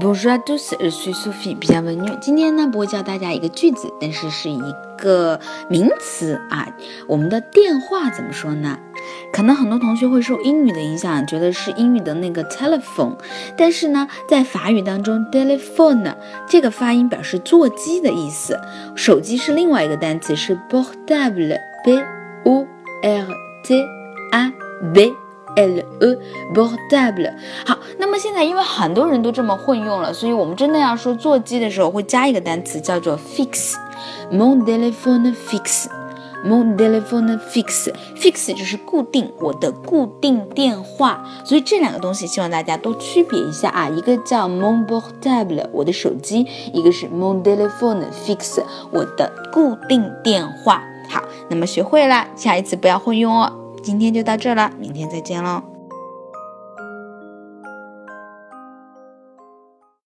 Bonjour à tous, je suis Sophie. Bienvenue. 今天呢不会教大家一个句子，但是是一个名词啊。我们的电话怎么说呢？可能很多同学会受英语的影响，觉得是英语的那个 telephone，但是呢，在法语当中，telephone 这个发音表示座机的意思。手机是另外一个单词，是 portable，b o r t a b l e portable。好，那么现在因为很多人都这么混用了，所以我们真的要说座机的时候，会加一个单词叫做 fix，mon téléphone fix，mon téléphone fix，fix 就是固定，我的固定电话。所以这两个东西，希望大家多区别一下啊。一个叫 mon portable，我的手机；一个是 mon téléphone fix，我的固定电话。好，那么学会了，下一次不要混用哦。今天就到这了，明天再见喽。